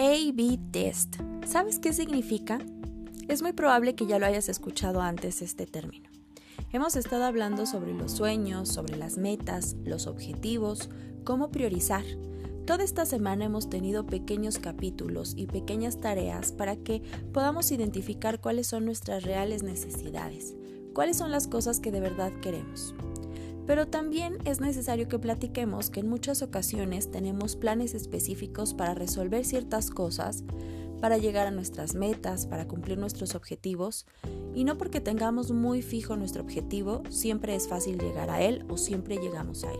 A-B test. ¿Sabes qué significa? Es muy probable que ya lo hayas escuchado antes este término. Hemos estado hablando sobre los sueños, sobre las metas, los objetivos, cómo priorizar. Toda esta semana hemos tenido pequeños capítulos y pequeñas tareas para que podamos identificar cuáles son nuestras reales necesidades, cuáles son las cosas que de verdad queremos. Pero también es necesario que platiquemos que en muchas ocasiones tenemos planes específicos para resolver ciertas cosas, para llegar a nuestras metas, para cumplir nuestros objetivos, y no porque tengamos muy fijo nuestro objetivo, siempre es fácil llegar a él o siempre llegamos a él.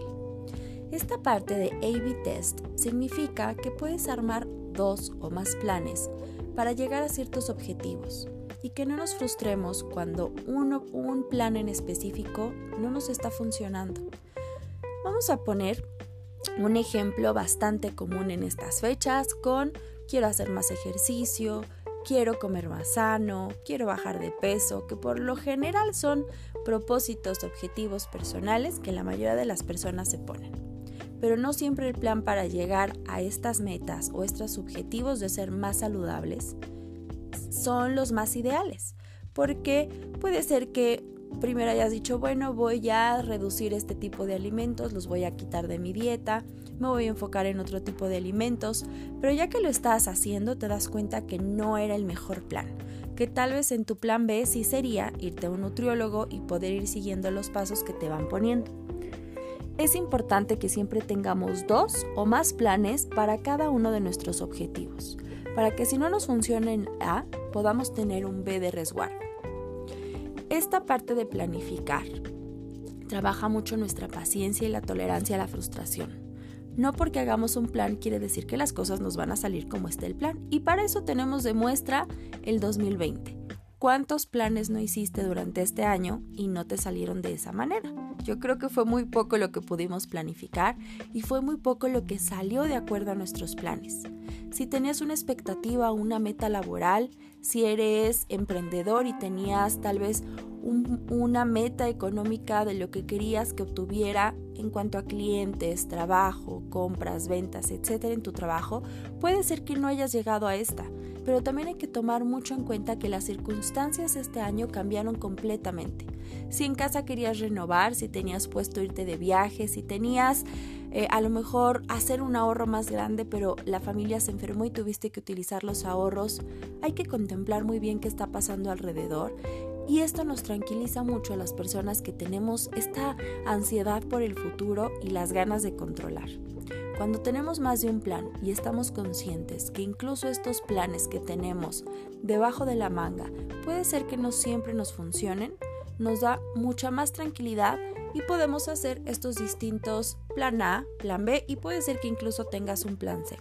Esta parte de A-B Test significa que puedes armar dos o más planes para llegar a ciertos objetivos y que no nos frustremos cuando uno, un plan en específico no nos está funcionando. Vamos a poner un ejemplo bastante común en estas fechas con quiero hacer más ejercicio, quiero comer más sano, quiero bajar de peso, que por lo general son propósitos, objetivos personales que la mayoría de las personas se ponen. Pero no siempre el plan para llegar a estas metas o estos objetivos de ser más saludables son los más ideales, porque puede ser que primero hayas dicho, bueno, voy a reducir este tipo de alimentos, los voy a quitar de mi dieta, me voy a enfocar en otro tipo de alimentos, pero ya que lo estás haciendo te das cuenta que no era el mejor plan, que tal vez en tu plan B sí sería irte a un nutriólogo y poder ir siguiendo los pasos que te van poniendo. Es importante que siempre tengamos dos o más planes para cada uno de nuestros objetivos para que si no nos funciona en A, podamos tener un B de resguardo. Esta parte de planificar trabaja mucho nuestra paciencia y la tolerancia a la frustración. No porque hagamos un plan quiere decir que las cosas nos van a salir como está el plan. Y para eso tenemos de muestra el 2020. ¿Cuántos planes no hiciste durante este año y no te salieron de esa manera? Yo creo que fue muy poco lo que pudimos planificar y fue muy poco lo que salió de acuerdo a nuestros planes. Si tenías una expectativa, una meta laboral, si eres emprendedor y tenías tal vez una meta económica de lo que querías que obtuviera en cuanto a clientes, trabajo, compras, ventas, etcétera en tu trabajo, puede ser que no hayas llegado a esta pero también hay que tomar mucho en cuenta que las circunstancias este año cambiaron completamente. Si en casa querías renovar, si tenías puesto irte de viaje, si tenías eh, a lo mejor hacer un ahorro más grande, pero la familia se enfermó y tuviste que utilizar los ahorros, hay que contemplar muy bien qué está pasando alrededor y esto nos tranquiliza mucho a las personas que tenemos esta ansiedad por el futuro y las ganas de controlar. Cuando tenemos más de un plan y estamos conscientes que incluso estos planes que tenemos debajo de la manga puede ser que no siempre nos funcionen, nos da mucha más tranquilidad y podemos hacer estos distintos plan A, plan B y puede ser que incluso tengas un plan C.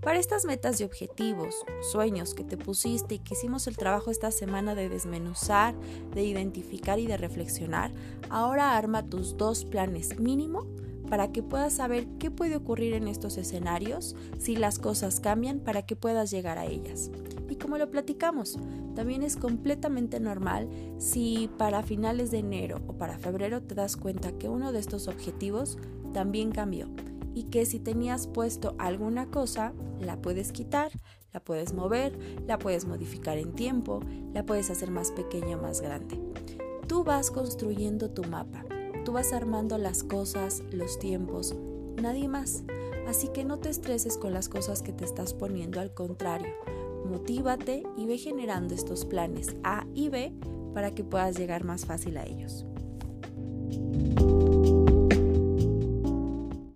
Para estas metas y objetivos, sueños que te pusiste y que hicimos el trabajo esta semana de desmenuzar, de identificar y de reflexionar, ahora arma tus dos planes mínimo para que puedas saber qué puede ocurrir en estos escenarios si las cosas cambian para que puedas llegar a ellas. Y como lo platicamos, también es completamente normal si para finales de enero o para febrero te das cuenta que uno de estos objetivos también cambió y que si tenías puesto alguna cosa, la puedes quitar, la puedes mover, la puedes modificar en tiempo, la puedes hacer más pequeña o más grande. Tú vas construyendo tu mapa Tú vas armando las cosas, los tiempos, nadie más. Así que no te estreses con las cosas que te estás poniendo, al contrario, motívate y ve generando estos planes A y B para que puedas llegar más fácil a ellos.